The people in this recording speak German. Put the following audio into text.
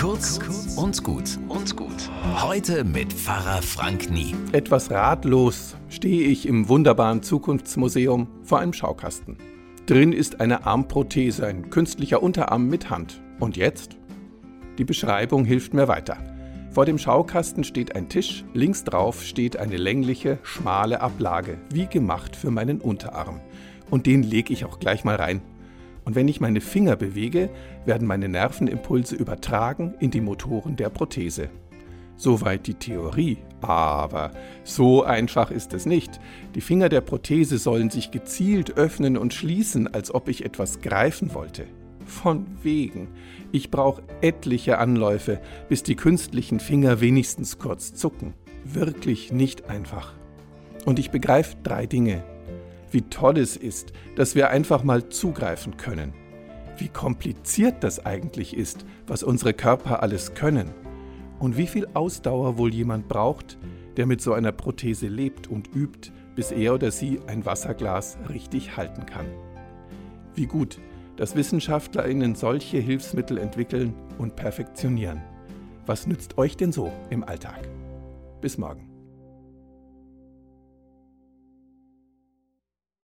Kurz und gut und gut. Heute mit Pfarrer Frank Nie. Etwas ratlos stehe ich im wunderbaren Zukunftsmuseum vor einem Schaukasten. Drin ist eine Armprothese, ein künstlicher Unterarm mit Hand. Und jetzt? Die Beschreibung hilft mir weiter. Vor dem Schaukasten steht ein Tisch, links drauf steht eine längliche, schmale Ablage, wie gemacht für meinen Unterarm. Und den lege ich auch gleich mal rein. Und wenn ich meine Finger bewege, werden meine Nervenimpulse übertragen in die Motoren der Prothese. Soweit die Theorie, aber so einfach ist es nicht. Die Finger der Prothese sollen sich gezielt öffnen und schließen, als ob ich etwas greifen wollte. Von wegen. Ich brauche etliche Anläufe, bis die künstlichen Finger wenigstens kurz zucken. Wirklich nicht einfach. Und ich begreife drei Dinge wie toll es ist, dass wir einfach mal zugreifen können. Wie kompliziert das eigentlich ist, was unsere Körper alles können. Und wie viel Ausdauer wohl jemand braucht, der mit so einer Prothese lebt und übt, bis er oder sie ein Wasserglas richtig halten kann. Wie gut, dass Wissenschaftlerinnen solche Hilfsmittel entwickeln und perfektionieren. Was nützt euch denn so im Alltag? Bis morgen.